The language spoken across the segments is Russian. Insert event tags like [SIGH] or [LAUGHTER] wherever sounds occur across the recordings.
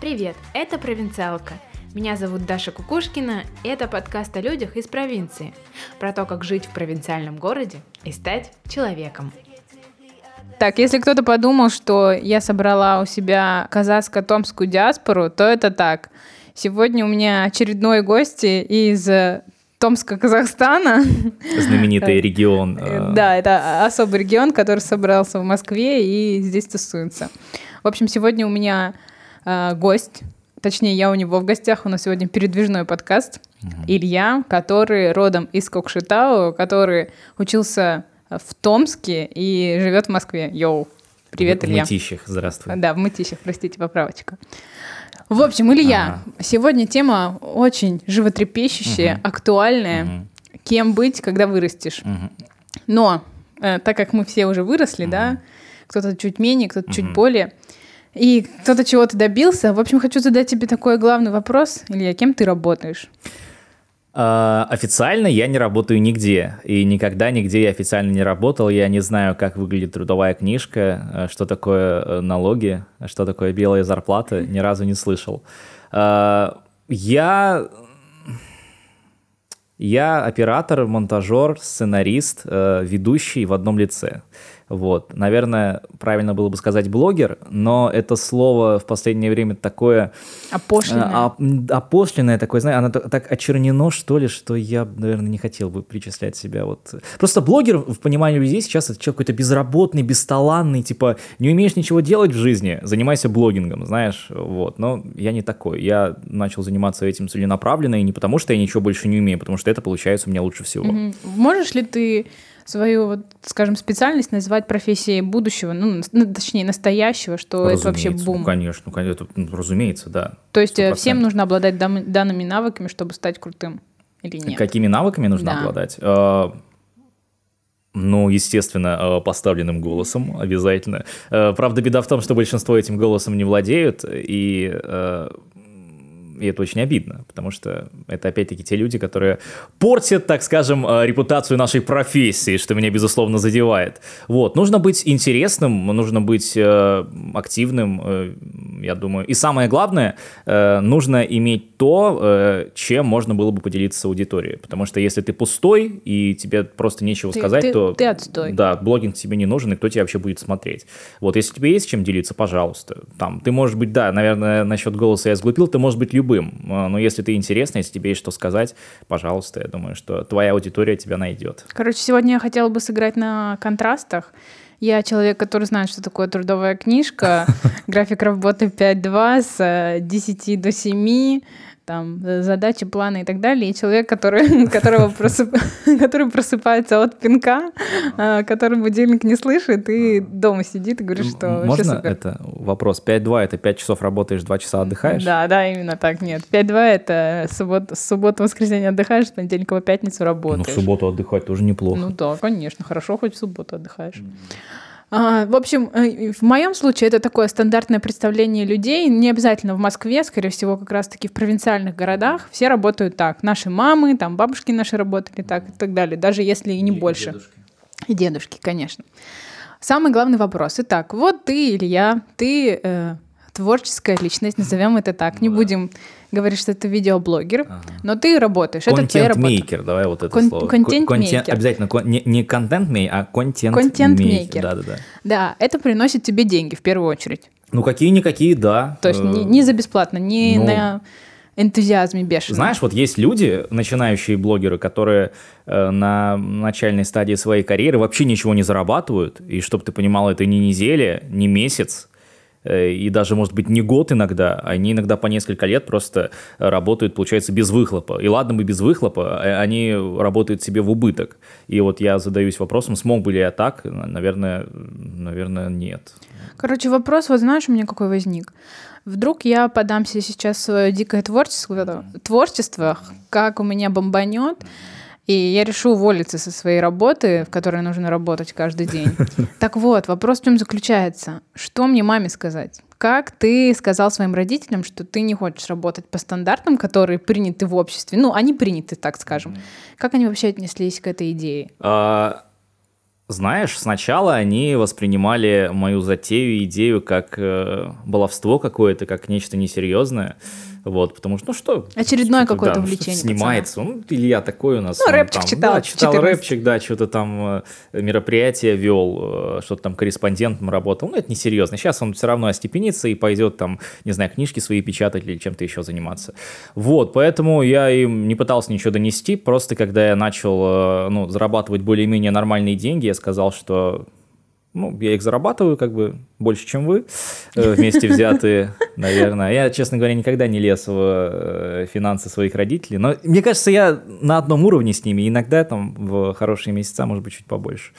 Привет, это «Провинциалка». Меня зовут Даша Кукушкина, и это подкаст о людях из провинции. Про то, как жить в провинциальном городе и стать человеком. Так, если кто-то подумал, что я собрала у себя казахско-томскую диаспору, то это так. Сегодня у меня очередной гости из Томска, Казахстана. Знаменитый регион. Э, да, это особый регион, который собрался в Москве и здесь тусуется. В общем, сегодня у меня э, гость, точнее, я у него в гостях, у нас сегодня передвижной подкаст. Илья, который родом из Кокшетау, который учился в Томске и живет в Москве. Йоу, привет, в, Илья. В Мытищах, здравствуй. Да, в Мытищах, простите, поправочка. В общем, Илья, ага. сегодня тема очень животрепещущая, угу. актуальная. Угу. Кем быть, когда вырастешь? Угу. Но, э, так как мы все уже выросли, угу. да, кто-то чуть менее, кто-то угу. чуть более, и кто-то чего-то добился. В общем, хочу задать тебе такой главный вопрос. Илья, кем ты работаешь? Uh, официально я не работаю нигде, и никогда нигде я официально не работал. Я не знаю, как выглядит трудовая книжка, э, что такое э, налоги, что такое белая зарплата, ни разу не слышал. Я я оператор, монтажер, сценарист, э, ведущий в одном лице. Вот. Наверное, правильно было бы сказать блогер, но это слово в последнее время такое... Опошленное. А, опошленное такое, знаешь, оно так очернено, что ли, что я, наверное, не хотел бы причислять себя вот... Просто блогер, в понимании людей, сейчас это человек какой-то безработный, бесталанный, типа, не умеешь ничего делать в жизни, занимайся блогингом, знаешь, вот. Но я не такой. Я начал заниматься этим целенаправленно, и не потому, что я ничего больше не умею, потому что это получается у меня лучше всего. Угу. Можешь ли ты свою, вот, скажем, специальность называть профессией будущего, ну, точнее, настоящего, что разумеется, это вообще бум. Ну, конечно, ну, это, ну, разумеется, да. То есть 100%. Э, всем нужно обладать данными навыками, чтобы стать крутым или нет? Какими навыками нужно да. обладать? А, ну, естественно, э, поставленным голосом обязательно. Э, правда, беда в том, что большинство этим голосом не владеют, и и это очень обидно, потому что это опять-таки те люди, которые портят, так скажем, э, репутацию нашей профессии, что меня, безусловно, задевает. Вот, нужно быть интересным, нужно быть э, активным, э, я думаю. И самое главное, нужно иметь то, чем можно было бы поделиться с аудиторией. Потому что если ты пустой и тебе просто нечего ты, сказать, ты, то... Ты отстой. Да, блогинг тебе не нужен, и кто тебя вообще будет смотреть. Вот, если тебе есть чем делиться, пожалуйста. Там, ты можешь быть, да, наверное, насчет голоса я сглупил, ты можешь быть любым любым. А, но если ты интересный, если тебе есть что сказать, пожалуйста, я думаю, что твоя аудитория тебя найдет. Короче, сегодня я хотела бы сыграть на контрастах. Я человек, который знает, что такое трудовая книжка, [LAUGHS] график работы 5-2 с 10 э, до 7, там, задачи, планы и так далее, и человек, который, [LAUGHS] которого просып... [LAUGHS] который просыпается от пинка, а, который будильник не слышит, и дома сидит и говорит, что Можно это вопрос? 5-2 — это 5 часов работаешь, 2 часа отдыхаешь? Да, да, именно так, нет. 5-2 — это суббота, суббота, воскресенье отдыхаешь, с понедельника по пятницу работаешь. Ну, в субботу отдыхать тоже неплохо. Ну да, конечно, хорошо, хоть в субботу отдыхаешь. А, в общем, э, в моем случае это такое стандартное представление людей, не обязательно в Москве, скорее всего, как раз-таки в провинциальных городах. Все работают так. Наши мамы, там бабушки наши работали так и так далее, даже если и не и больше. Дедушки. И дедушки, конечно. Самый главный вопрос. Итак, вот ты, или я, ты э, творческая личность, назовем это так. Не ну будем говорить, что ты видеоблогер, ага. но ты работаешь. Это твоя работа. Контент-мейкер, давай вот это Кон- слово. Контент-мейкер. Обязательно не, не контент-мейкер, а контент-мейкер. Контент-мейкер. Да, да, да. Да, это приносит тебе деньги в первую очередь. Ну, какие-никакие, да. То есть не, не за бесплатно, не ну, на энтузиазме бешеном. Знаешь, вот есть люди, начинающие блогеры, которые э, на начальной стадии своей карьеры вообще ничего не зарабатывают, и чтобы ты понимал, это не неделя, не месяц, Э, и даже, может быть, не год иногда, они иногда по несколько лет просто работают, получается, без выхлопа. И ладно бы без выхлопа, а они работают себе в убыток. И вот я задаюсь вопросом, смог бы ли я так? Наверное, наверное, нет. Короче, вопрос, вот знаешь, у меня какой возник? Вдруг я подамся сейчас в свое дикое творчество, творчество, как у меня бомбанет, и я решу уволиться со своей работы, в которой нужно работать каждый день. [LAUGHS] Так вот, вопрос в чем заключается? Что мне маме сказать? Как ты сказал своим родителям, что ты не хочешь работать по стандартам, которые приняты в обществе? Ну, они приняты, так скажем. Как они вообще отнеслись к этой идее? А, знаешь, сначала они воспринимали мою затею идею как э, баловство какое-то, как нечто несерьезное. Вот, потому что, ну что... Очередное какое-то увлечение. Снимается. Пацана. Ну, Илья такой у нас. Ну, рэпчик там, читал. Да, читал 14. рэпчик, да, что-то там э, мероприятие вел, э, что-то там корреспондентом работал. Ну, это несерьезно. Сейчас он все равно остепенится и пойдет там, не знаю, книжки свои печатать или чем-то еще заниматься. Вот, поэтому я им не пытался ничего донести. Просто когда я начал, э, ну, зарабатывать более-менее нормальные деньги, я сказал, что ну, я их зарабатываю как бы больше, чем вы, э, вместе взятые, [LAUGHS] наверное. Я, честно говоря, никогда не лез в э, финансы своих родителей, но мне кажется, я на одном уровне с ними, иногда там в хорошие месяца, может быть, чуть побольше.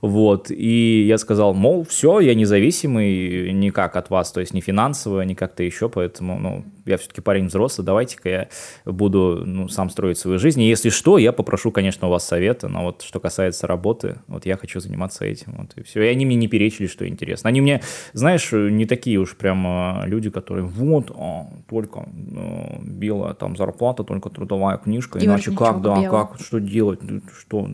Вот, и я сказал, мол, все, я независимый никак от вас, то есть не финансово, не как-то еще, поэтому, ну, я все-таки парень взрослый, давайте-ка я буду, ну, сам строить свою жизнь, и если что, я попрошу, конечно, у вас совета, но вот что касается работы, вот я хочу заниматься этим, вот, и все, и они мне не перечили, что интересно. Они мне, знаешь, не такие уж прям люди, которые, вот, а, только а, белая там зарплата, только трудовая книжка, и иначе как, да, белого. как, что делать, что,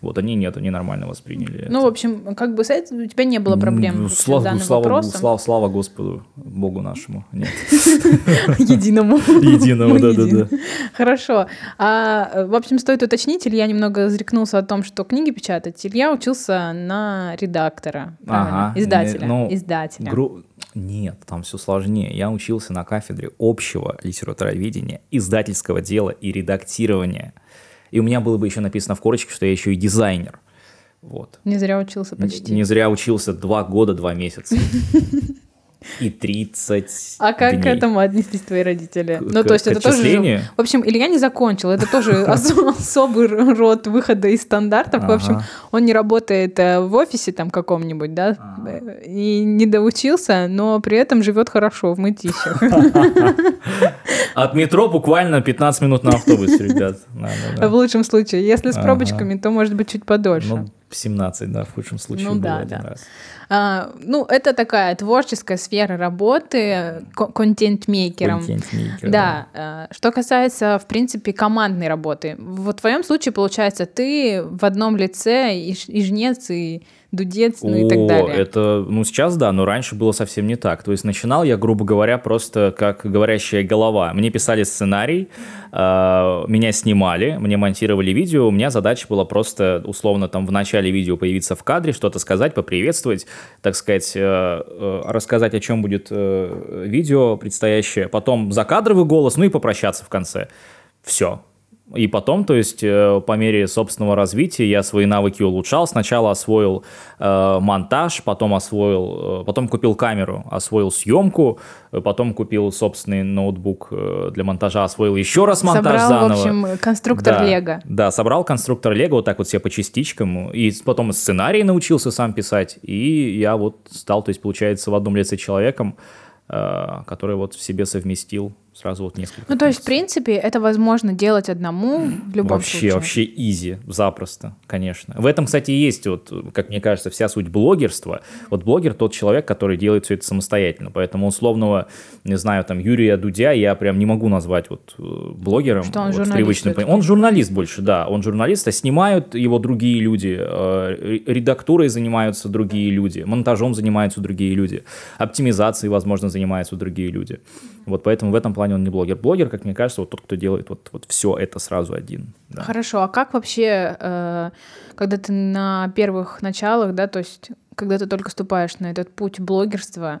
вот они нет, они нормально восприняли ну, в общем, как бы с этим у тебя не было проблем слава, данным слава, вопросом. Слава, слава Господу, Богу нашему. Нет. [LAUGHS] [LAUGHS] Единому. Единому, [LAUGHS] да-да-да. Хорошо. А, в общем, стоит уточнить, Илья немного зарекнулся о том, что книги печатать. Илья учился на редактора, ага, издателя. Ну, издателя. Гру... Нет, там все сложнее. Я учился на кафедре общего литературоведения, издательского дела и редактирования. И у меня было бы еще написано в корочке, что я еще и дизайнер. Вот. Не зря учился почти. Не, не зря учился два года, два месяца. [LAUGHS] И 30 А как дней. к этому отнеслись твои родители? К, ну, то есть это тоже... В общем, Илья не закончил. Это тоже [LAUGHS] особый род выхода из стандартов. В общем, он не работает э, в офисе там каком-нибудь, да, и не доучился, но при этом живет хорошо в мытищах. [LAUGHS] От метро буквально 15 минут на автобусе, ребят. [LAUGHS] В лучшем случае. Если с пробочками, то может быть чуть подольше. Ну, 17, да, в худшем случае ну, да, один да. раз. А, ну, это такая творческая сфера работы контент-мейкером. Контент-мейкер, да. да. Что касается, в принципе, командной работы. В твоем случае, получается, ты в одном лице и, и жнец, и дудец, ну и так далее. Это, ну, сейчас да, но раньше было совсем не так. То есть начинал я, грубо говоря, просто как говорящая голова. Мне писали сценарий, э, меня снимали, мне монтировали видео, у меня задача была просто, условно, там в начале видео появиться в кадре, что-то сказать, поприветствовать, так сказать, э, э, рассказать, о чем будет э, видео предстоящее, потом закадровый голос, ну и попрощаться в конце. Все, и потом, то есть, э, по мере собственного развития я свои навыки улучшал. Сначала освоил э, монтаж, потом освоил, э, потом купил камеру, освоил съемку, э, потом купил собственный ноутбук э, для монтажа, освоил еще раз монтаж собрал, заново. в общем, конструктор да, Лего. Да, собрал конструктор Лего вот так вот все по частичкам. И потом сценарий научился сам писать. И я вот стал, то есть, получается, в одном лице человеком, э, который вот в себе совместил сразу вот несколько. Ну, то есть, в принципе, это возможно делать одному в любом вообще, случае. Вообще, вообще изи, запросто, конечно. В этом, кстати, есть, вот, как мне кажется, вся суть блогерства. Вот блогер тот человек, который делает все это самостоятельно. Поэтому условного, не знаю, там, Юрия Дудя я прям не могу назвать вот э, блогером. Что он вот, журналист? Он журналист больше, да. Он журналист, а снимают его другие люди. Э, редактурой занимаются другие люди. Монтажом занимаются другие люди. Оптимизацией, возможно, занимаются другие люди. Вот поэтому в этом плане он не блогер. Блогер, как мне кажется, вот тот, кто делает вот, вот все это сразу один. Да. Хорошо, а как вообще, э, когда ты на первых началах, да, то есть когда ты только ступаешь на этот путь блогерства,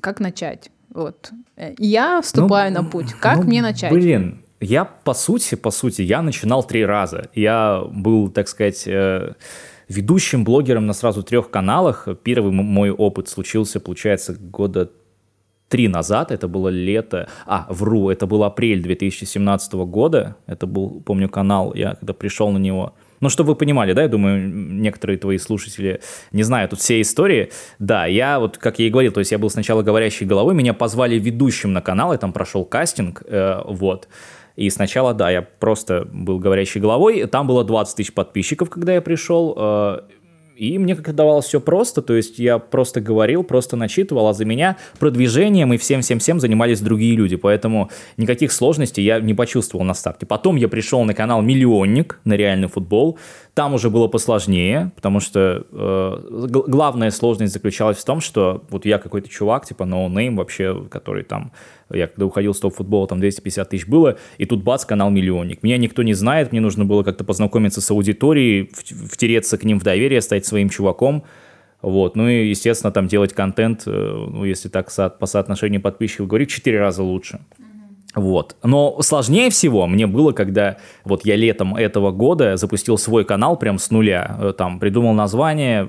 как начать? Вот. Я вступаю ну, на путь. Как ну, мне начать? Блин, я по сути, по сути, я начинал три раза. Я был, так сказать, э, ведущим блогером на сразу трех каналах. Первый мой опыт случился, получается, года три назад, это было лето, а, вру, это был апрель 2017 года, это был, помню, канал, я когда пришел на него, ну, чтобы вы понимали, да, я думаю, некоторые твои слушатели не знают тут все истории. Да, я вот, как я и говорил, то есть я был сначала говорящей головой, меня позвали ведущим на канал, я там прошел кастинг, э, вот. И сначала, да, я просто был говорящей головой, там было 20 тысяч подписчиков, когда я пришел, э, и мне как-то давалось все просто, то есть я просто говорил, просто начитывал, а за меня продвижением и всем-всем-всем занимались другие люди, поэтому никаких сложностей я не почувствовал на старте. Потом я пришел на канал «Миллионник» на реальный футбол, там уже было посложнее, потому что э, главная сложность заключалась в том, что вот я какой-то чувак, типа no-name no вообще, который там, я когда уходил с топ-футбола, там 250 тысяч было, и тут бац, канал «Миллионник». Меня никто не знает, мне нужно было как-то познакомиться с аудиторией, втереться к ним в доверие, стать своим чуваком, вот, ну и, естественно, там делать контент, э, ну, если так по соотношению подписчиков говорить, в 4 раза лучше. Вот. Но сложнее всего мне было, когда вот я летом этого года запустил свой канал прям с нуля. Э, там придумал название,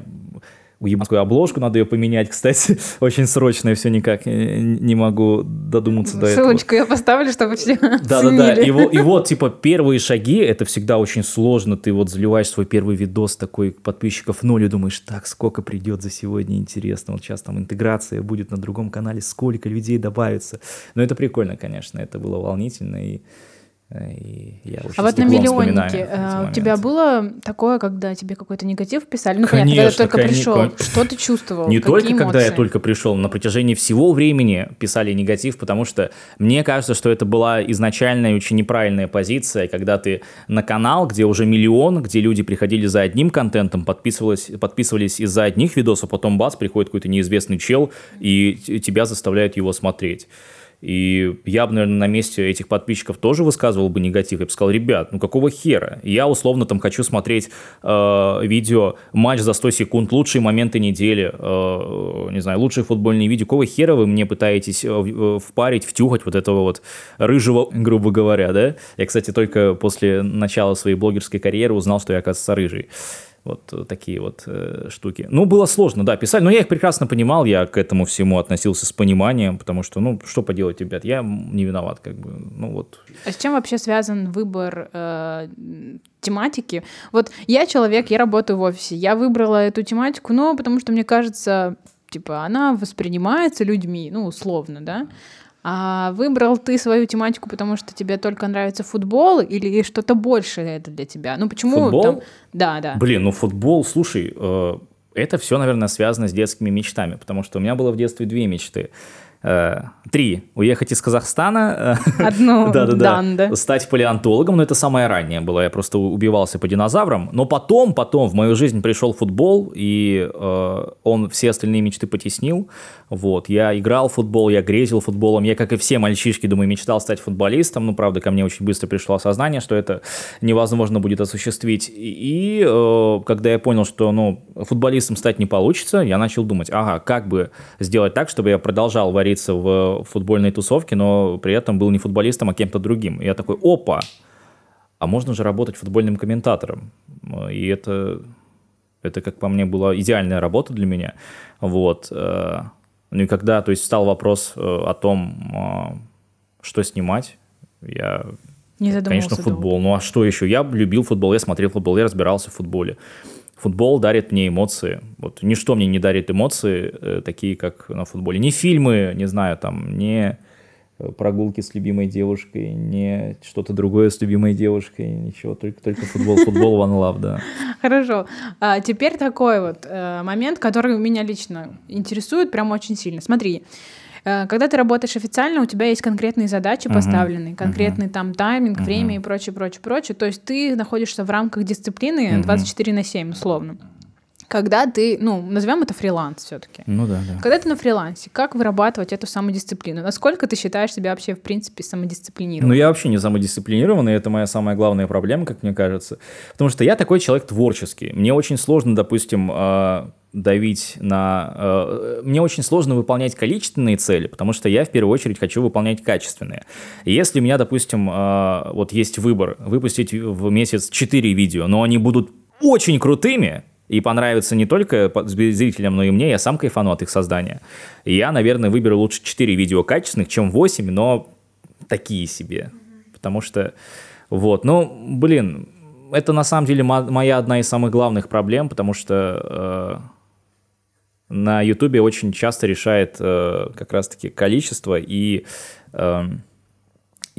уебанскую обложку, надо ее поменять, кстати, [LAUGHS] очень срочно, и все никак не могу додуматься до этого. Ссылочку я поставлю, чтобы все Да-да-да, и, вот, и вот, типа, первые шаги, это всегда очень сложно, ты вот заливаешь свой первый видос такой, подписчиков ноль, и думаешь, так, сколько придет за сегодня, интересно, вот сейчас там интеграция будет на другом канале, сколько людей добавится, но это прикольно, конечно, это было волнительно, и и я а вот на миллионнике э, у тебя было такое, когда тебе какой-то негатив писали? Ну, конечно, понятно, когда ты только пришел. Что ты чувствовал? Не только эмоции? когда я только пришел, на протяжении всего времени писали негатив, потому что мне кажется, что это была изначальная очень неправильная позиция, когда ты на канал, где уже миллион, где люди приходили за одним контентом, подписывались, подписывались из-за одних видосов, а потом бац, приходит какой-то неизвестный чел, и тебя заставляют его смотреть. И я бы, наверное, на месте этих подписчиков тоже высказывал бы негатив. Я бы сказал, ребят, ну какого хера? Я условно там хочу смотреть э, видео матч за 100 секунд, лучшие моменты недели, э, не знаю, лучшие футбольные видео. Какого хера вы мне пытаетесь э, э впарить, втюхать вот этого вот рыжего, [LAUGHS] грубо говоря, да? Я, кстати, только после начала своей блогерской карьеры узнал, что я, оказывается, рыжий. Вот э, такие вот э, штуки. Ну, было сложно, да, писать, но я их прекрасно понимал, я к этому всему относился с пониманием, потому что, ну, что поделать, ребят, я не виноват, как бы, ну вот. А с чем вообще связан выбор э, тематики? Вот я человек, я работаю в офисе, я выбрала эту тематику, ну, потому что мне кажется, типа, она воспринимается людьми, ну, условно, да, а выбрал ты свою тематику, потому что тебе только нравится футбол или что-то большее это для тебя? Ну почему футбол? там? Да, да. Блин, ну футбол, слушай, э, это все, наверное, связано с детскими мечтами, потому что у меня было в детстве две мечты. Э, три. Уехать из Казахстана. [LAUGHS] Одну, да, да, да. Стать палеонтологом, но это самое раннее было. Я просто убивался по динозаврам. Но потом, потом в мою жизнь пришел футбол, и э, он все остальные мечты потеснил. Вот. Я играл в футбол, я грезил футболом. Я, как и все мальчишки, думаю, мечтал стать футболистом. Ну, правда, ко мне очень быстро пришло осознание, что это невозможно будет осуществить. И э, когда я понял, что ну, футболистом стать не получится, я начал думать, ага, как бы сделать так, чтобы я продолжал вариться в футбольной тусовке, но при этом был не футболистом, а кем-то другим. И я такой, опа, а можно же работать футбольным комментатором. И это, это как по мне, была идеальная работа для меня. Вот. Э, ну и когда, то есть, стал вопрос э, о том, э, что снимать, я не Конечно, футбол. Долго. Ну а что еще? Я любил футбол, я смотрел футбол, я разбирался в футболе. Футбол дарит мне эмоции. Вот ничто мне не дарит эмоции, э, такие как на футболе. Ни фильмы, не знаю, там, не прогулки с любимой девушкой, не что-то другое с любимой девушкой, ничего, только, только футбол, футбол, one love, да. [LAUGHS] Хорошо. А теперь такой вот э, момент, который меня лично интересует прям очень сильно. Смотри, э, когда ты работаешь официально, у тебя есть конкретные задачи uh-huh. поставленные, конкретный uh-huh. там тайминг, uh-huh. время и прочее, прочее, прочее. То есть ты находишься в рамках дисциплины uh-huh. 24 на 7, условно когда ты, ну, назовем это фриланс все-таки. Ну да, да. Когда ты на фрилансе, как вырабатывать эту самодисциплину? Насколько ты считаешь себя вообще, в принципе, самодисциплинированным? Ну, я вообще не самодисциплинированный, это моя самая главная проблема, как мне кажется. Потому что я такой человек творческий. Мне очень сложно, допустим, а, давить на... Э, мне очень сложно выполнять количественные цели, потому что я в первую очередь хочу выполнять качественные. если у меня, допустим, э, вот есть выбор выпустить в месяц 4 видео, но они будут очень крутыми, и понравится не только зрителям, но и мне, я сам кайфану от их создания. И я, наверное, выберу лучше 4 видео качественных, чем 8, но такие себе. Потому что, вот, ну, блин, это на самом деле моя одна из самых главных проблем, потому что э, на Ютубе очень часто решает э, как раз-таки количество и... Э,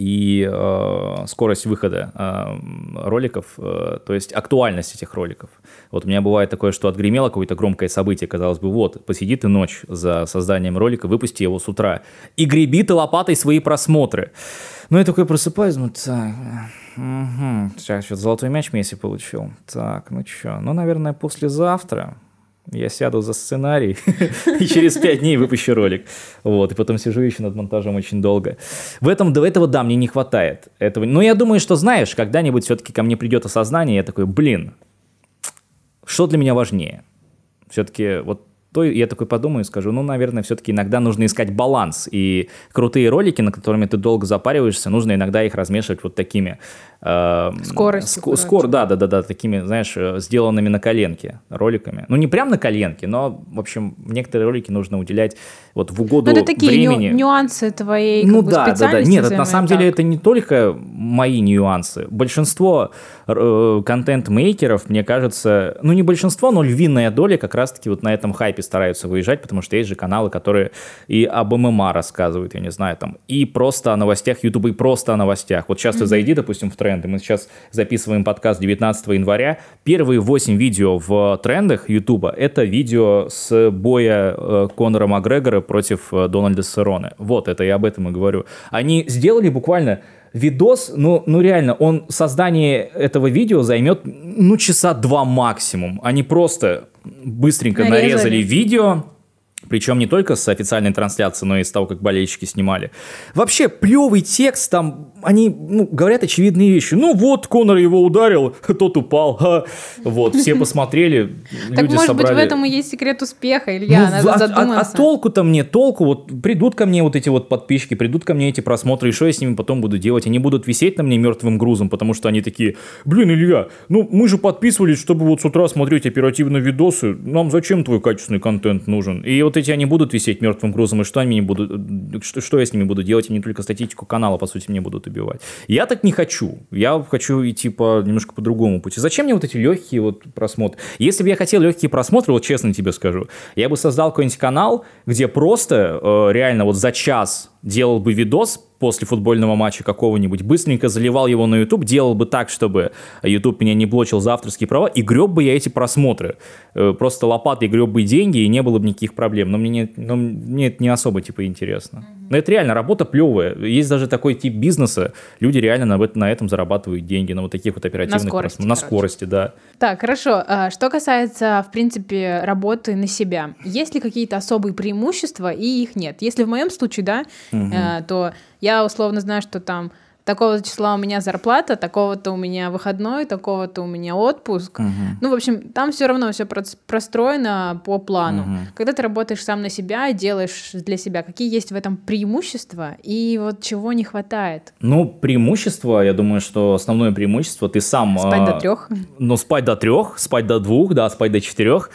и э, скорость выхода э, роликов, э, то есть актуальность этих роликов. Вот у меня бывает такое, что отгремело какое-то громкое событие, казалось бы, вот, посиди ты ночь за созданием ролика, выпусти его с утра, и греби ты лопатой свои просмотры. Ну, я такой просыпаюсь, ну, так, угу, сейчас что золотой мяч Месси получил. Так, ну что, ну, наверное, послезавтра, я сяду за сценарий [LAUGHS] и через пять дней выпущу ролик. Вот, и потом сижу еще над монтажом очень долго. В этом, до этого, да, мне не хватает этого. Но я думаю, что, знаешь, когда-нибудь все-таки ко мне придет осознание, я такой, блин, что для меня важнее? Все-таки вот то я такой подумаю и скажу, ну, наверное, все-таки иногда нужно искать баланс. И крутые ролики, на которыми ты долго запариваешься, нужно иногда их размешивать вот такими Э, Скорость. Ск- скор, да, да, да, да, такими, знаешь, э, сделанными на коленке роликами. Ну, не прям на коленке, но, в общем, некоторые ролики нужно уделять вот в угоду но это такие времени. Ню- нюансы твоей ну, да, да, да. Нет, это, на самом так. деле это не только мои нюансы. Большинство э, контент-мейкеров, мне кажется, ну, не большинство, но львиная доля как раз-таки вот на этом хайпе стараются выезжать, потому что есть же каналы, которые и об ММА рассказывают, я не знаю, там, и просто о новостях YouTube, и просто о новостях. Вот сейчас mm-hmm. ты зайди, допустим, в тренд тренды. Мы сейчас записываем подкаст 19 января. Первые 8 видео в трендах Ютуба — это видео с боя э, Конора Макгрегора против э, Дональда Сароне. Вот, это я об этом и говорю. Они сделали буквально видос, ну, ну реально, он создание этого видео займет, ну, часа два максимум. Они просто быстренько нарезали, нарезали видео, причем не только с официальной трансляции, но и с того, как болельщики снимали. Вообще, плевый текст, там, они ну, говорят очевидные вещи. Ну вот, Конор его ударил, [LAUGHS] тот упал. Ха. Вот, все [LAUGHS] посмотрели, Так люди может быть в этом и есть секрет успеха, Илья, Ну, надо а, а- задуматься. а толку-то мне, толку, вот придут ко мне вот эти вот подписчики, придут ко мне эти просмотры, и что я с ними потом буду делать? Они будут висеть на мне мертвым грузом, потому что они такие, блин, Илья, ну мы же подписывались, чтобы вот с утра смотреть оперативно видосы, нам зачем твой качественный контент нужен? И вот эти они будут висеть мертвым грузом, и что они будут, что, что я с ними буду делать? Они только статистику канала, по сути, мне будут убивать. Я так не хочу. Я хочу идти по немножко по другому пути. Зачем мне вот эти легкие вот просмотры? Если бы я хотел легкие просмотры, вот честно тебе скажу, я бы создал какой-нибудь канал, где просто э, реально вот за час делал бы видос после футбольного матча какого-нибудь, быстренько заливал его на YouTube, делал бы так, чтобы YouTube меня не блочил за авторские права, и греб бы я эти просмотры. Э, Просто лопатой греб бы деньги, и не было бы никаких проблем. Но мне, не, но мне это не особо, типа, интересно. Но это реально работа плевая. Есть даже такой тип бизнеса, люди реально на, на этом зарабатывают деньги, на вот таких вот оперативных скорости, просмотрах. На скорости, да. Так, хорошо. А, Что касается, в принципе, работы на себя, есть ли какие-то особые преимущества и их нет? Если в моем случае, да, э, то я условно знаю, что там такого числа у меня зарплата, такого-то у меня выходной, такого-то у меня отпуск. Ну, в общем, там все равно все простроено по плану. Когда ты работаешь сам на себя и делаешь для себя, какие есть в этом преимущества и вот чего не хватает? Ну, преимущество, я думаю, что основное преимущество, ты сам... Спать а, до трех? Ну, спать до трех, спать до двух, да, спать до четырех.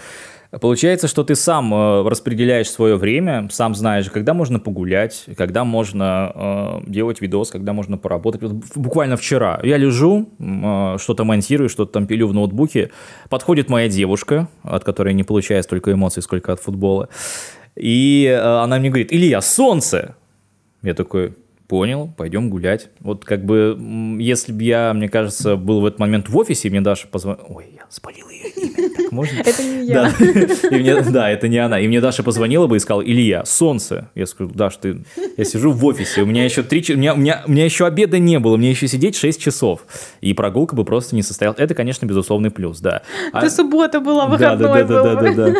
Получается, что ты сам э, распределяешь свое время, сам знаешь, когда можно погулять, когда можно э, делать видос, когда можно поработать. Буквально вчера я лежу, э, что-то монтирую, что-то там пилю в ноутбуке. Подходит моя девушка, от которой не получаю столько эмоций, сколько от футбола. И она мне говорит, Илья, солнце! Я такой, понял, пойдем гулять. Вот как бы, если бы я, мне кажется, был в этот момент в офисе, и мне Даша позвонила... Ой, я спалил ее имя, так можно? Это не я. Да. И мне- да, это не она. И мне Даша позвонила бы и сказала, Илья, солнце. Я скажу, Даш, ты... Я сижу в офисе, у меня еще три... У меня, у, меня, у меня еще обеда не было, мне еще сидеть 6 часов. И прогулка бы просто не состоялась. Это, конечно, безусловный плюс, да. А- Это суббота была, да, да, выходной да, да, был. да, да, да.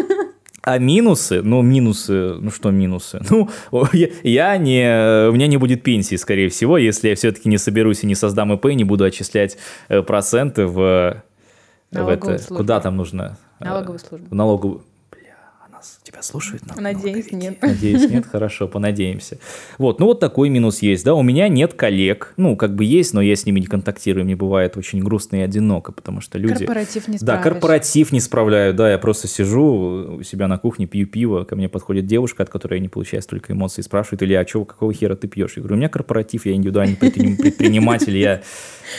А минусы, ну минусы, ну что минусы? Ну я, я не, у меня не будет пенсии, скорее всего, если я все-таки не соберусь и не создам ИП, и не буду отчислять э, проценты в, в это, куда там нужно? Налоговую службу. В налоговую. Бля, она тебя слушает? на- Надеюсь, налоговики? нет. Надеюсь, нет, хорошо, понадеемся. Вот, ну вот такой минус есть, да, у меня нет коллег, ну как бы есть, но я с ними не контактирую, мне бывает очень грустно и одиноко, потому что люди... Корпоратив не Да, справишь. корпоратив не справляю, да, я просто сижу у себя на кухне, пью пиво, ко мне подходит девушка, от которой я не получаю столько эмоций, и спрашивает, или а чего, какого хера ты пьешь? Я говорю, у меня корпоратив, я индивидуальный предприним- [LAUGHS] предприниматель, я...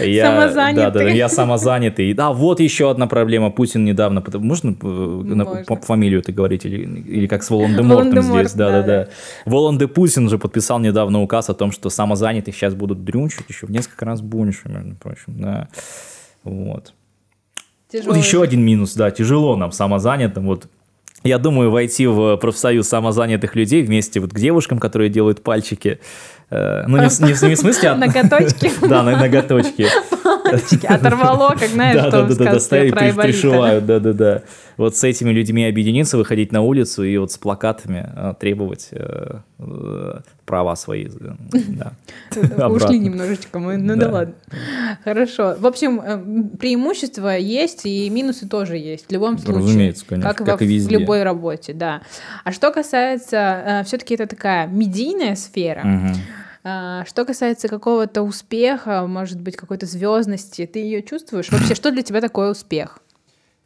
я Самозанятый. Да, да, да, я самозанятый. Да, вот еще одна проблема, Путин недавно, можно э, Можно. фамилию это говорить или или как с Волан-де-Мортом здесь, да-да-да. Волан-де-Путин же подписал недавно указ о том, что самозанятых сейчас будут дрюнчить еще в несколько раз больше, между прочим, да. Вот. Тяжело. Еще один минус, да, тяжело нам самозанятым, вот я думаю, войти в профсоюз самозанятых людей вместе вот к девушкам, которые делают пальчики, ну, не, не, не в смысле... А... [LAUGHS] Ноготочки. [LAUGHS] Да, ноготочки. Пальчики оторвало, как знаешь, что в сказке про Пришивают, да-да-да. Вот с этими людьми объединиться, выходить на улицу и вот с плакатами э, требовать э, права свои. [LAUGHS] Да. Ушли немножечко мы, ну да ладно. Хорошо. В общем, преимущества есть и минусы тоже есть в любом случае. Разумеется, конечно, как, и в любой работе, да. А что касается, все-таки это такая медийная сфера, что касается какого-то успеха, может быть, какой-то звездности, ты ее чувствуешь? Вообще, что для тебя такое успех?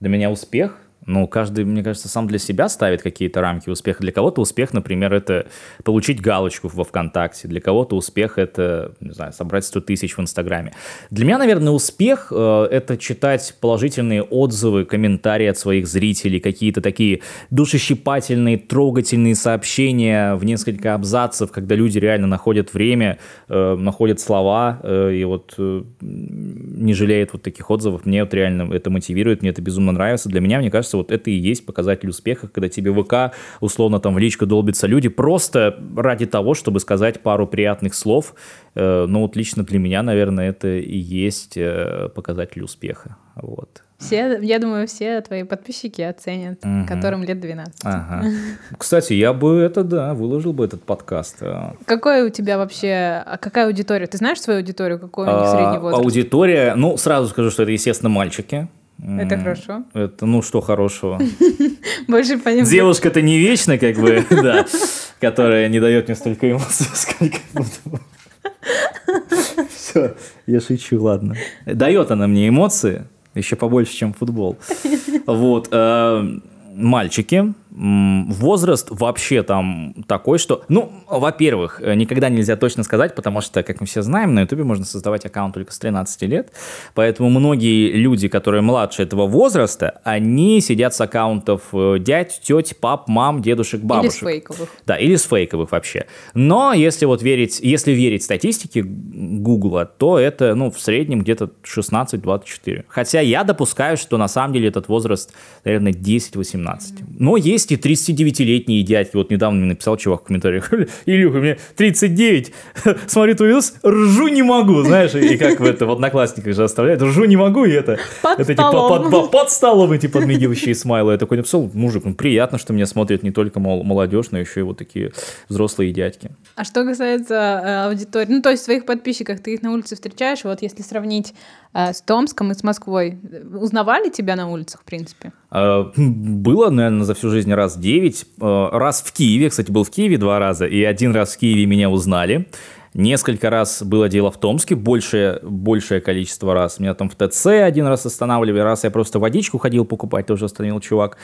Для меня успех ну, каждый, мне кажется, сам для себя ставит какие-то рамки успеха. Для кого-то успех, например, это получить галочку во ВКонтакте. Для кого-то успех — это, не знаю, собрать 100 тысяч в Инстаграме. Для меня, наверное, успех э, — это читать положительные отзывы, комментарии от своих зрителей, какие-то такие душещипательные, трогательные сообщения в несколько абзацев, когда люди реально находят время, э, находят слова, э, и вот э, не жалеют вот таких отзывов. Мне вот реально это мотивирует, мне это безумно нравится. Для меня, мне кажется, кажется, вот это и есть показатель успеха, когда тебе ВК, условно, там в личку долбятся люди просто ради того, чтобы сказать пару приятных слов. Э, ну вот лично для меня, наверное, это и есть э, показатель успеха. Вот. Все, я думаю, все твои подписчики оценят, угу. которым лет 12. Ага. Кстати, я бы это, да, выложил бы этот подкаст. А. Какой у тебя вообще, а какая аудитория? Ты знаешь свою аудиторию, какой у них а, средний возраст? Аудитория, ну, сразу скажу, что это, естественно, мальчики. Это хорошо. Это, ну, что хорошего? [LAUGHS] Больше понимаю. Девушка-то не вечная, как бы, [LAUGHS] да, которая не дает мне столько эмоций, [LAUGHS] сколько Все, я шучу, ладно. Дает она мне эмоции, еще побольше, чем футбол. Вот. Э, мальчики, возраст вообще там такой, что, ну, во-первых, э, никогда нельзя точно сказать, потому что, как мы все знаем, на Ютубе можно создавать аккаунт только с 13 лет, поэтому многие люди, которые младше этого возраста, они сидят с аккаунтов э, дядь, теть, пап, мам, дедушек, бабушек. Или с фейковых. Да, или с фейковых вообще. Но если вот верить, если верить статистике Гугла, то это, ну, в среднем где-то 16-24. Хотя я допускаю, что на самом деле этот возраст, наверное, 10-18. Mm-hmm. Но есть есть и 39-летние дядьки. Вот недавно мне написал чувак в комментариях, [LAUGHS] Илюха, мне 39, [LAUGHS] смотрю твой видос, ржу не могу, знаешь, и как в это в Одноклассниках же оставляют, ржу не могу, и это... Под это, столом. Типа, под, под столом эти подмигивающие смайлы. Я такой написал, мужик, ну приятно, что меня смотрят не только молодежь, но еще и вот такие взрослые дядьки. А что касается э, аудитории, ну то есть своих подписчиков, ты их на улице встречаешь, вот если сравнить с Томском и с Москвой, узнавали тебя на улицах, в принципе? А, было, наверное, за всю жизнь раз девять. А, раз в Киеве, кстати, был в Киеве два раза, и один раз в Киеве меня узнали. Несколько раз было дело в Томске, большее, большее количество раз. Меня там в ТЦ один раз останавливали, раз я просто водичку ходил покупать, тоже остановил чувак.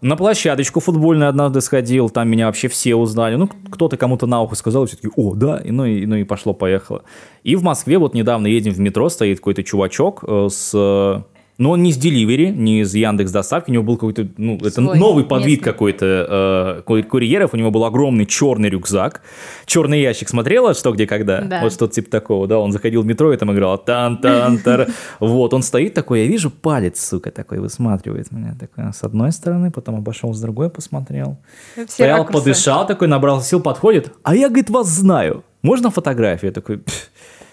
На площадочку футбольную однажды сходил, там меня вообще все узнали. Ну, кто-то кому-то на ухо сказал, и все таки о, да, и, ну, и, ну и пошло-поехало. И в Москве вот недавно едем в метро, стоит какой-то чувачок э, с но он не с Delivery, не из Яндекс Доставки, у него был какой-то, ну, это Свой, новый подвид какой-то э, курьеров, у него был огромный черный рюкзак, черный ящик, смотрела «Что, где, когда»? Да. Вот что-то типа такого, да, он заходил в метро и там играл тан тан тар [LAUGHS] Вот, он стоит такой, я вижу палец, сука, такой высматривает меня, такой, с одной стороны, потом обошел с другой, посмотрел. Все Стоял, ракурсы. подышал такой, набрал сил, подходит, а я, говорит, вас знаю. Можно фотографию? Я такой,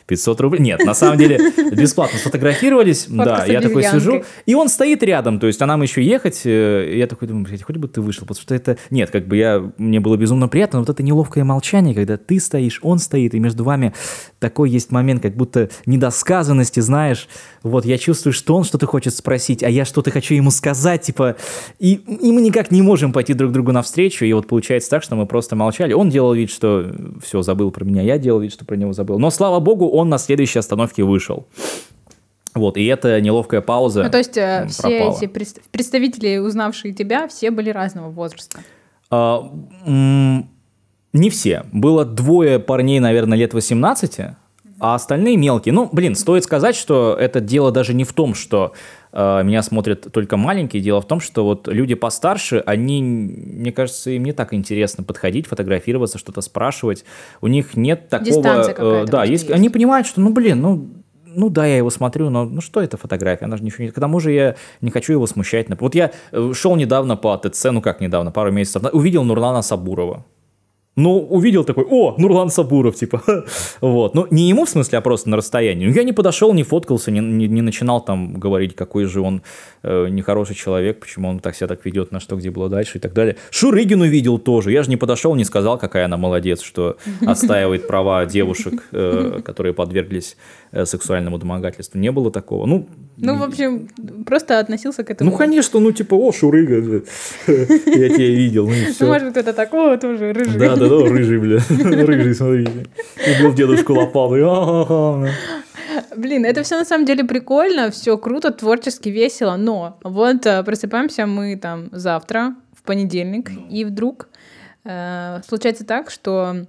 500 рублей. Нет, на самом деле [LAUGHS] бесплатно сфотографировались. да, я такой сижу, и он стоит рядом, то есть, а нам еще ехать. Э, я такой думаю, блядь, хоть бы ты вышел, потому что это... Нет, как бы я... Мне было безумно приятно, но вот это неловкое молчание, когда ты стоишь, он стоит, и между вами такой есть момент, как будто недосказанности, знаешь. Вот я чувствую, что он что-то хочет спросить, а я что-то хочу ему сказать, типа... И, и мы никак не можем пойти друг другу навстречу, и вот получается так, что мы просто молчали. Он делал вид, что все, забыл про меня, я делал вид, что про него забыл. Но, слава богу, он на следующей остановке вышел. Вот, и эта неловкая пауза. Ну, то есть э, все эти представители, узнавшие тебя, все были разного возраста. А, не все. Было двое парней, наверное, лет 18, а остальные мелкие. Ну, блин, стоит сказать, что это дело даже не в том, что меня смотрят только маленькие. Дело в том, что вот люди постарше, они, мне кажется, им не так интересно подходить, фотографироваться, что-то спрашивать. У них нет такого... Какая-то да, есть, есть. они понимают, что, ну, блин, ну, ну да, я его смотрю, но ну что это фотография? Она же ничего не... К тому же я не хочу его смущать. Вот я э, шел недавно по ТЦ, ну как недавно, пару месяцев, увидел Нурлана Сабурова. Ну, увидел такой, о, Нурлан Сабуров, типа, [LAUGHS] вот. Ну, не ему в смысле, а просто на расстоянии. Ну, я не подошел, не фоткался, не, не, не начинал там говорить, какой же он э, нехороший человек, почему он так себя так ведет, на что, где было дальше и так далее. Шурыгин увидел тоже. Я же не подошел, не сказал, какая она молодец, что [LAUGHS] отстаивает права девушек, э, которые подверглись э, сексуальному домогательству. Не было такого. Ну, Ну, в общем, просто относился к этому. ну конечно, ну типа, о, Шурыга, [LAUGHS] я тебя видел, ну и Ну, все. может, кто-то такого тоже рыжий. Да, да, да, [LAUGHS] рыжий, бля. [LAUGHS] Рыжий, смотрите. Убил дедушку лопатой. Блин, это все на самом деле прикольно, все круто, творчески, весело, но вот э, просыпаемся мы там завтра, в понедельник, и вдруг э, случается так, что,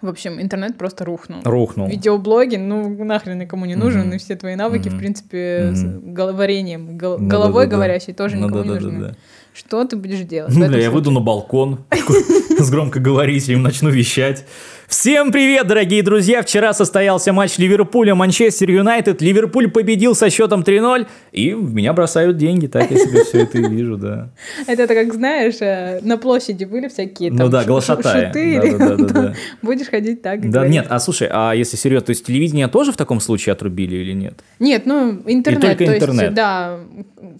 в общем, интернет просто рухнул. Рухнул. Видеоблоги, ну нахрен никому не нужен, Мгм. и все твои навыки, в Мгм. принципе, с Мгм. головарением, гол- Ну, головой да-да-да. говорящей тоже Ну, никому не да-да-да-да. нужны. Что ты будешь делать? в Ну, бля, я выйду на балкон [LAUGHS] с громкоговорителем, начну вещать. Всем привет, дорогие друзья! Вчера состоялся матч Ливерпуля Манчестер Юнайтед. Ливерпуль победил со счетом 3-0, и в меня бросают деньги. Так я себе все это вижу, да. [LAUGHS] Это, как знаешь, э, на площади были всякие там Ну да, Да-да-да-да-да. [LAUGHS] [LAUGHS] будешь ходить так. Да, нет, а слушай, а если серьезно, то есть телевидение тоже в таком случае отрубили или нет? Нет, ну интернет. только то интернет. Да,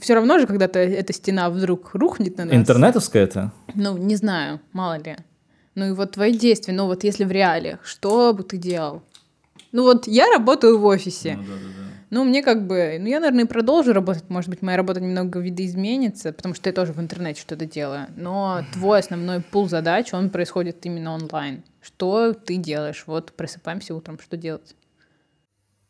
все равно же когда-то эта стена вдруг рухнет на нас. Интернетовская это? Ну, не знаю, мало ли. Ну и вот твои действия, ну вот если в реалиях, что бы ты делал? Ну вот я работаю в офисе. Ну, мне как бы, ну, я, наверное, продолжу работать. Может быть, моя работа немного видоизменится, потому что я тоже в интернете что-то делаю. Но твой основной пул задач, он происходит именно онлайн. Что ты делаешь? Вот просыпаемся утром, что делать?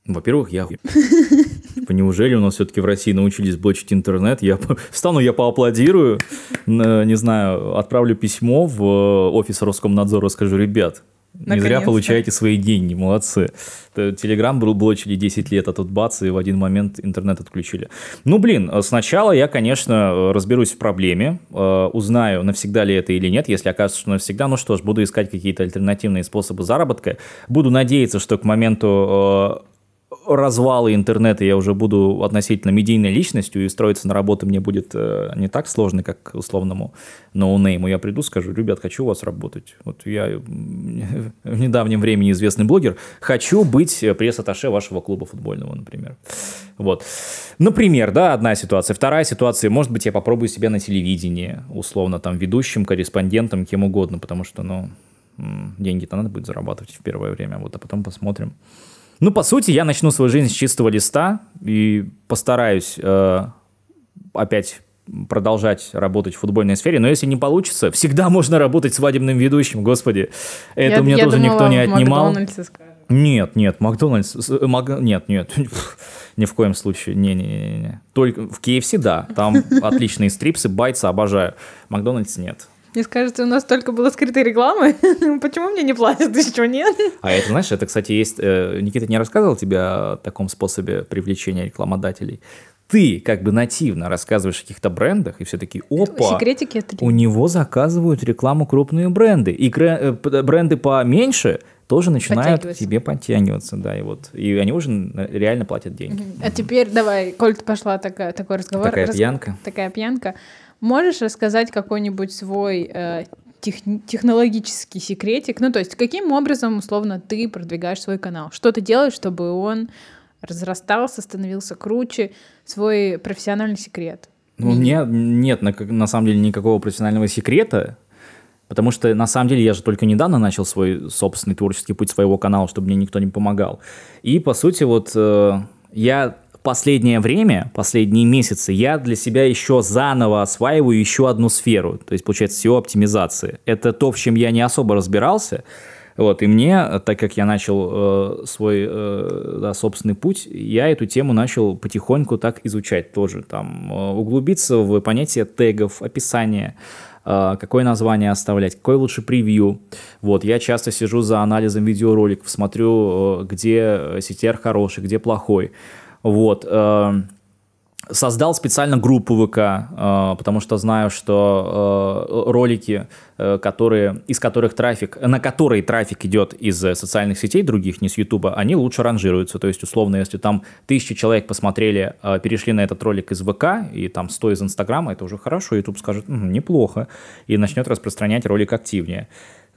Во-первых, я. [LAUGHS] Типа, неужели у нас все-таки в России научились блочить интернет? Я [LAUGHS] встану, я поаплодирую, н- не знаю, отправлю письмо в э, офис Роскомнадзора, скажу, ребят, не зря получаете свои деньги, молодцы. Телеграм был блочили 10 лет, а тут бац, и в один момент интернет отключили. Ну, блин, э, сначала я, конечно, э, разберусь в проблеме, э, узнаю, навсегда ли это или нет. Если окажется, что навсегда, ну что ж, буду искать какие-то альтернативные способы заработка. Буду надеяться, что к моменту развала интернета я уже буду относительно медийной личностью, и строиться на работу мне будет э, не так сложно, как условному ноунейму. Я приду, скажу, ребят, хочу у вас работать. Вот я [LAUGHS] в недавнем времени известный блогер, хочу быть пресс-атташе вашего клуба футбольного, например. Вот. Например, да, одна ситуация. Вторая ситуация, может быть, я попробую себя на телевидении, условно, там, ведущим, корреспондентом, кем угодно, потому что, ну, деньги-то надо будет зарабатывать в первое время, вот, а потом посмотрим. Ну, по сути, я начну свою жизнь с чистого листа и постараюсь э, опять продолжать работать в футбольной сфере, но если не получится, всегда можно работать свадебным ведущим, господи. Это Я- у меня я тоже думала, никто не отнимал. Нет, нет, Макдональдс, э, Мак- нет, нет, [LAUGHS] ни в коем случае, не-не-не. Только в KFC, да, там [LAUGHS] отличные стрипсы, байтсы, обожаю. Макдональдс нет. Мне скажется, у нас только было скрытой рекламы. [LAUGHS] Почему мне не платят? Ты что, нет? А это, знаешь, это, кстати, есть... э, Никита не рассказывал тебе о таком способе привлечения рекламодателей? Ты как бы нативно рассказываешь о каких-то брендах, и все такие, опа, Секретики это у него заказывают рекламу крупные бренды. И э, п- бренды поменьше тоже начинают к тебе подтягиваться, да, и вот. И они уже э, реально платят деньги. А теперь давай, коль пошла такая, такой разговор. Такая раз- пьянка. Такая пьянка. Можешь рассказать какой-нибудь свой э, тех- технологический секретик? Ну, то есть, каким образом, условно, ты продвигаешь свой канал? Что ты делаешь, чтобы он разрастался, становился круче? Свой профессиональный секрет. Ну, меня нет на, на самом деле никакого профессионального секрета, потому что на самом деле я же только недавно начал свой собственный творческий путь своего канала, чтобы мне никто не помогал. И по сути вот э, я последнее время, последние месяцы, я для себя еще заново осваиваю еще одну сферу, то есть получается SEO оптимизации. Это то, в чем я не особо разбирался, вот, и мне, так как я начал э, свой э, да, собственный путь, я эту тему начал потихоньку так изучать тоже, там, э, углубиться в понятие тегов, описания, э, какое название оставлять, какой лучше превью. Вот, я часто сижу за анализом видеороликов, смотрю, э, где CTR хороший, где плохой. Вот, э, Создал специально группу ВК, э, потому что знаю, что э, ролики, которые, из которых трафик, на которые трафик идет из социальных сетей других, не с Ютуба, они лучше ранжируются. То есть, условно, если там тысячи человек посмотрели, перешли на этот ролик из ВК, и там 100 из Инстаграма, это уже хорошо, Ютуб скажет, м-м, неплохо, и начнет распространять ролик активнее.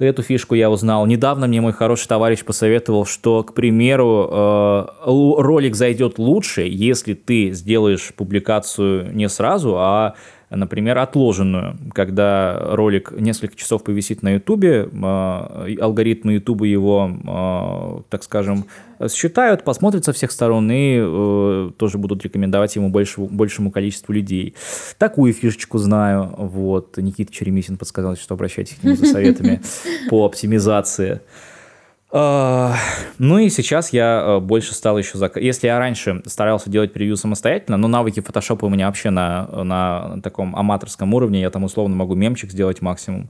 Эту фишку я узнал. Недавно мне мой хороший товарищ посоветовал, что, к примеру, э, ролик зайдет лучше, если ты сделаешь публикацию не сразу, а например, отложенную, когда ролик несколько часов повисит на Ютубе, а, алгоритмы Ютуба его, а, так скажем, считают, посмотрят со всех сторон и э, тоже будут рекомендовать ему большему, большему количеству людей. Такую фишечку знаю. Вот. Никита Черемисин подсказал, что обращайтесь к нему за советами [LAUGHS] по оптимизации. Ну и сейчас я э, больше стал еще зак... Если я раньше старался делать превью самостоятельно, но навыки фотошопа у меня вообще на, на таком аматорском уровне, я там условно могу мемчик сделать максимум,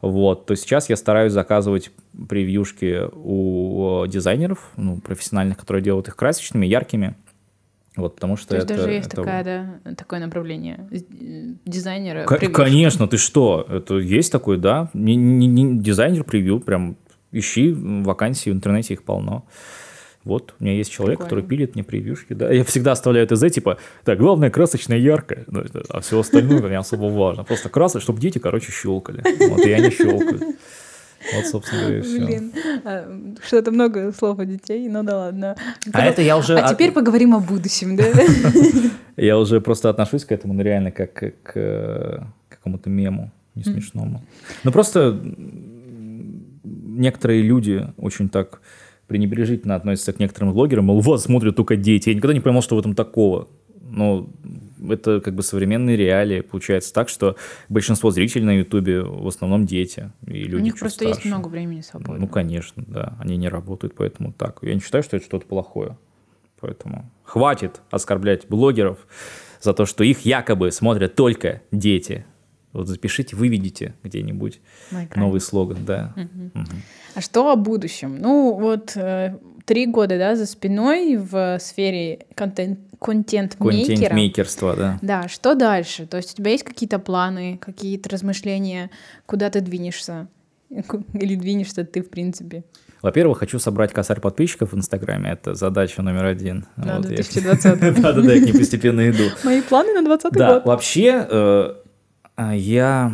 вот, то сейчас я стараюсь заказывать превьюшки у дизайнеров, ну, профессиональных, которые делают их красочными, яркими, вот, потому что То есть это, даже есть это... такая, да, такое направление дизайнера. К- конечно, ты что? Это есть такой, да? Не, не, не дизайнер превью, прям ищи вакансии в интернете, их полно. Вот, у меня есть человек, Прикольно. который пилит мне превьюшки, да. Я всегда оставляю ТЗ, типа, так, главное, красочное, яркое, ну, а все остальное не особо важно. Просто красочно, чтобы дети, короче, щелкали. Вот, и они щелкают. Вот, собственно говоря, все. Блин, а, что-то много слов о детей, ну да ладно. А это я уже... А теперь поговорим о будущем, да? Я уже просто отношусь к этому, ну реально, как к э, какому-то мему, не смешному. Ну просто некоторые люди очень так пренебрежительно относятся к некоторым блогерам, мол, вас смотрят только дети. Я никогда не понимал, что в этом такого. Но это как бы современные реалии. Получается так, что большинство зрителей на Ютубе в основном дети. И люди У них просто старше. есть много времени свободного. Ну, конечно, да. Они не работают, поэтому так. Я не считаю, что это что-то плохое. Поэтому хватит оскорблять блогеров за то, что их якобы смотрят только дети. Вот запишите, выведите где-нибудь новый слоган, да. Угу. Угу. А что о будущем? Ну, вот э, три года, да, за спиной в сфере контент контент-мейкера. Контент-мейкерства, да. Да, что дальше? То есть у тебя есть какие-то планы, какие-то размышления, куда ты двинешься? [LAUGHS] Или двинешься ты, в принципе? Во-первых, хочу собрать косарь подписчиков в Инстаграме. Это задача номер один. Да, вот 2020. [LAUGHS] [LAUGHS] Да-да-да, я к ней постепенно иду. Мои планы на 2020 год. Да, вообще э, я,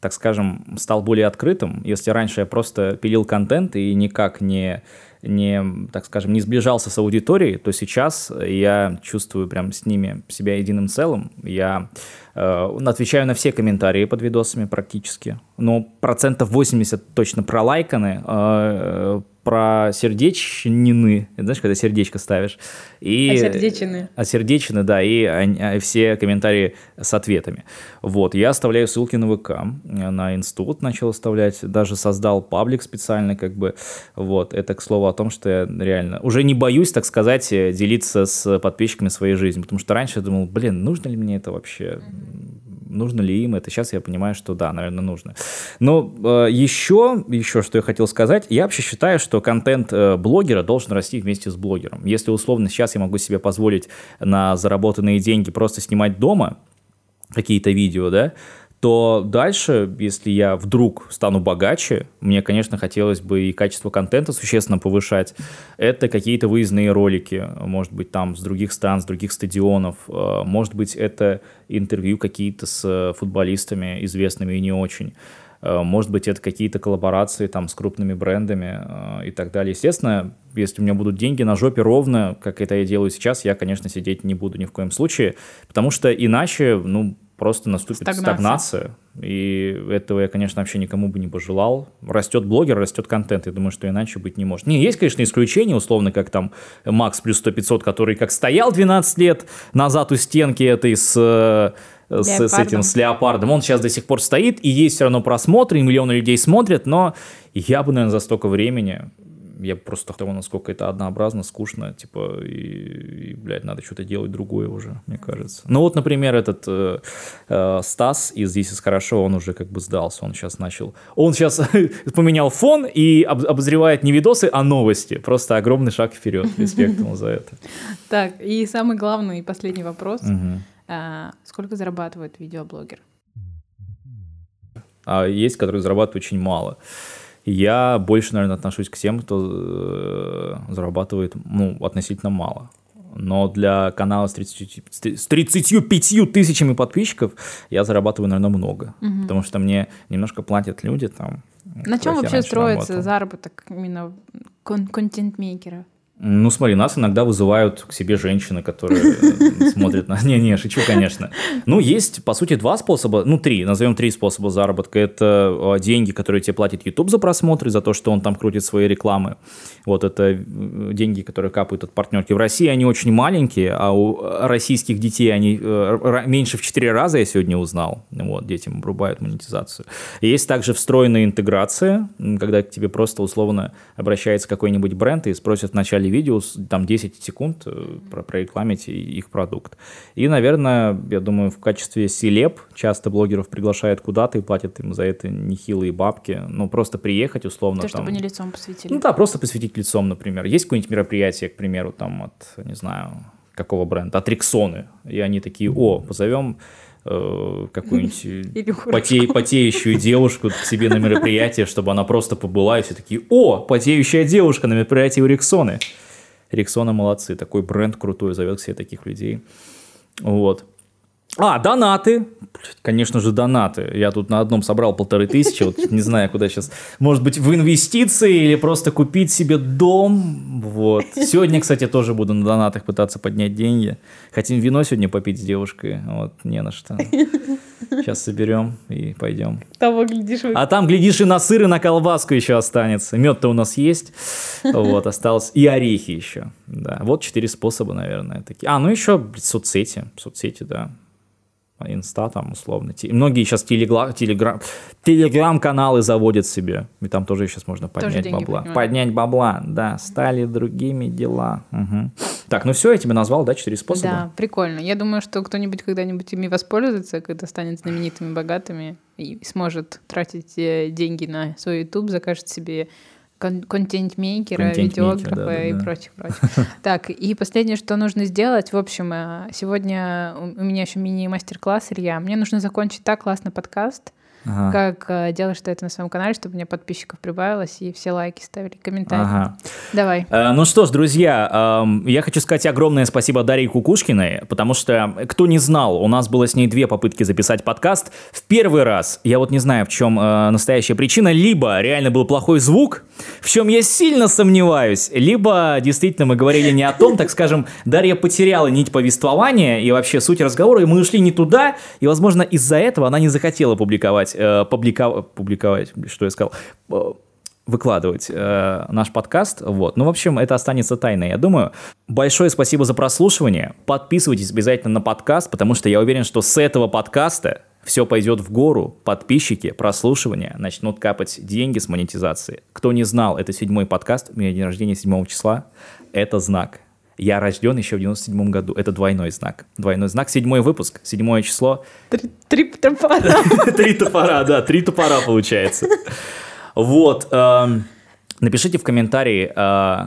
так скажем, стал более открытым. Если раньше я просто пилил контент и никак не, не, так скажем, не сближался с аудиторией, то сейчас я чувствую прям с ними себя единым целым. Я э, отвечаю на все комментарии под видосами практически. Но процентов 80 точно пролайканы. Э, про сердечнины, знаешь, когда сердечко ставишь. И, осердечины. Осердечины, да, и, и все комментарии с ответами. Вот, я оставляю ссылки на ВК, на институт начал оставлять, даже создал паблик специально, как бы, вот, это к слову о том, что я реально уже не боюсь, так сказать, делиться с подписчиками своей жизнью, потому что раньше я думал, блин, нужно ли мне это вообще? Нужно ли им это. Сейчас я понимаю, что да, наверное, нужно. Но э, еще, еще что я хотел сказать, я вообще считаю, что контент э, блогера должен расти вместе с блогером. Если условно сейчас я могу себе позволить на заработанные деньги просто снимать дома какие-то видео, да, то дальше, если я вдруг стану богаче, мне, конечно, хотелось бы и качество контента существенно повышать. Это какие-то выездные ролики, может быть, там с других стран, с других стадионов, э, может быть, это интервью какие-то с футболистами известными и не очень. Э, может быть, это какие-то коллаборации там с крупными брендами э, и так далее. Естественно, если у меня будут деньги на жопе ровно, как это я делаю сейчас, я, конечно, сидеть не буду ни в коем случае, потому что иначе, ну, просто наступит стагнация. стагнация. И этого я, конечно, вообще никому бы не пожелал. Растет блогер, растет контент. Я думаю, что иначе быть не может. Не, есть, конечно, исключения, условно, как там Макс плюс 100-500, который как стоял 12 лет назад у стенки этой с с, с этим, с леопардом. Он сейчас до сих пор стоит, и есть все равно просмотры, и миллионы людей смотрят, но я бы, наверное, за столько времени я просто того, насколько это однообразно, скучно, типа, и, и блядь, надо что-то делать другое уже, мне кажется. Ну вот, например, этот э, э, Стас из «Здесь из хорошо», он уже как бы сдался, он сейчас начал, он сейчас [LAUGHS] поменял фон и об, обозревает не видосы, а новости, просто огромный шаг вперед, респект ему за это. [LAUGHS] Так, и самый главный и последний вопрос. А, сколько зарабатывает видеоблогер? А есть, которые зарабатывают очень мало. Я больше, наверное, отношусь к тем, кто э, зарабатывает ну, относительно мало. Но для канала с, 30, с 35 тысячами подписчиков я зарабатываю, наверное, много. Угу. Потому что мне немножко платят люди там. На чем вообще строится работал. заработок именно кон- контент-мейкера? Ну, смотри, нас иногда вызывают к себе женщины, которые э, [LAUGHS] смотрят на... Не-не, шучу, конечно. Ну, есть, по сути, два способа, ну, три, назовем три способа заработка. Это э, деньги, которые тебе платит YouTube за просмотры, за то, что он там крутит свои рекламы. Вот это э, деньги, которые капают от партнерки. В России они очень маленькие, а у российских детей они меньше в четыре раза, я сегодня узнал. Вот, детям обрубают монетизацию. Есть также встроенная интеграция, когда к тебе просто условно обращается какой-нибудь бренд и спросят вначале записали видео, там 10 секунд э, про прорекламить их продукт. И, наверное, я думаю, в качестве селеб часто блогеров приглашают куда-то и платят им за это нехилые бабки. Ну, просто приехать условно. То, там... чтобы не лицом посвятили. Ну да, просто посвятить лицом, например. Есть какое-нибудь мероприятие, к примеру, там от, не знаю, какого бренда, от Рексоны. И они такие, о, позовем э, какую-нибудь [LAUGHS] поте, потеющую девушку к себе на мероприятие, чтобы она просто побыла, и все такие, о, потеющая девушка на мероприятии у Рексоны. Рексона молодцы, такой бренд крутой, зовет к себе таких людей. Вот. А, донаты. Конечно же, донаты. Я тут на одном собрал полторы тысячи, вот не знаю, куда сейчас. Может быть, в инвестиции или просто купить себе дом. Вот. Сегодня, кстати, тоже буду на донатах пытаться поднять деньги. Хотим вино сегодня попить с девушкой. Вот, не на что. Сейчас соберем и пойдем. Того глядишь вы... А там, глядишь, и на сыр, и на колбаску еще останется. Мед-то у нас есть. Вот, осталось. И орехи еще. Да, вот четыре способа, наверное, такие. А, ну еще соцсети. Соцсети, да инста там условно. Многие сейчас телеграм, телеграм, телеграм-каналы заводят себе, и там тоже сейчас можно поднять бабла. Поднимаю. Поднять бабла, да, стали другими дела. Угу. Так, ну все, я тебе назвал, да, четыре способа? Да, прикольно. Я думаю, что кто-нибудь когда-нибудь ими воспользуется, когда станет знаменитыми, богатыми и сможет тратить э, деньги на свой YouTube, закажет себе контент-мейкера, видеографа да, да, и да. прочих, прочих. [LAUGHS] Так, и последнее, что нужно сделать, в общем, э, сегодня у меня еще мини-мастер-класс, Илья. Мне нужно закончить так классный подкаст, ага. как э, делаешь ты это на своем канале, чтобы мне подписчиков прибавилось и все лайки ставили, комментарии. Ага. Давай. Э, ну что ж, друзья, э, я хочу сказать огромное спасибо Дарье Кукушкиной, потому что, кто не знал, у нас было с ней две попытки записать подкаст. В первый раз, я вот не знаю, в чем э, настоящая причина, либо реально был плохой звук, в чем я сильно сомневаюсь, либо действительно мы говорили не о том, так скажем, Дарья потеряла нить повествования и вообще суть разговора, и мы ушли не туда, и, возможно, из-за этого она не захотела публиковать э, публиковать, публиковать, что я сказал, э, выкладывать э, наш подкаст. Вот. Ну, в общем, это останется тайной, я думаю. Большое спасибо за прослушивание. Подписывайтесь обязательно на подкаст, потому что я уверен, что с этого подкаста все пойдет в гору. Подписчики, прослушивания, начнут капать деньги с монетизации. Кто не знал, это седьмой подкаст, у меня день рождения 7 числа. Это знак. Я рожден еще в 97 году. Это двойной знак. Двойной знак. Седьмой выпуск, седьмое число. Три, три топора. [LAUGHS] Три топора, да, три топора получается. Вот. Эм, напишите в комментарии, э,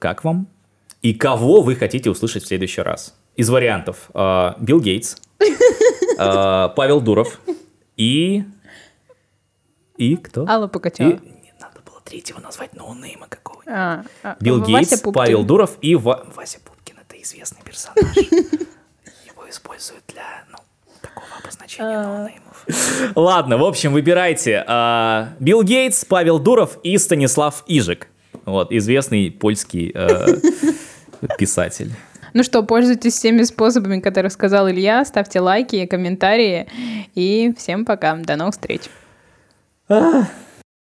как вам и кого вы хотите услышать в следующий раз. Из вариантов. Э, Билл Гейтс, э, Павел Дуров и... И кто? Алла Пугачева третьего назвать no-name а какого-нибудь. А, а, Билл Гейтс, Павел Дуров и Ва... Вася Пупкин. Это известный персонаж. [LAUGHS] Его используют для, ну, такого обозначения а. ноунеймов. Ладно, в общем, выбирайте. А, Билл Гейтс, Павел Дуров и Станислав Ижик. Вот, известный польский э, [LAUGHS] писатель. Ну что, пользуйтесь всеми способами, которые сказал Илья. Ставьте лайки, комментарии. И всем пока. До новых встреч.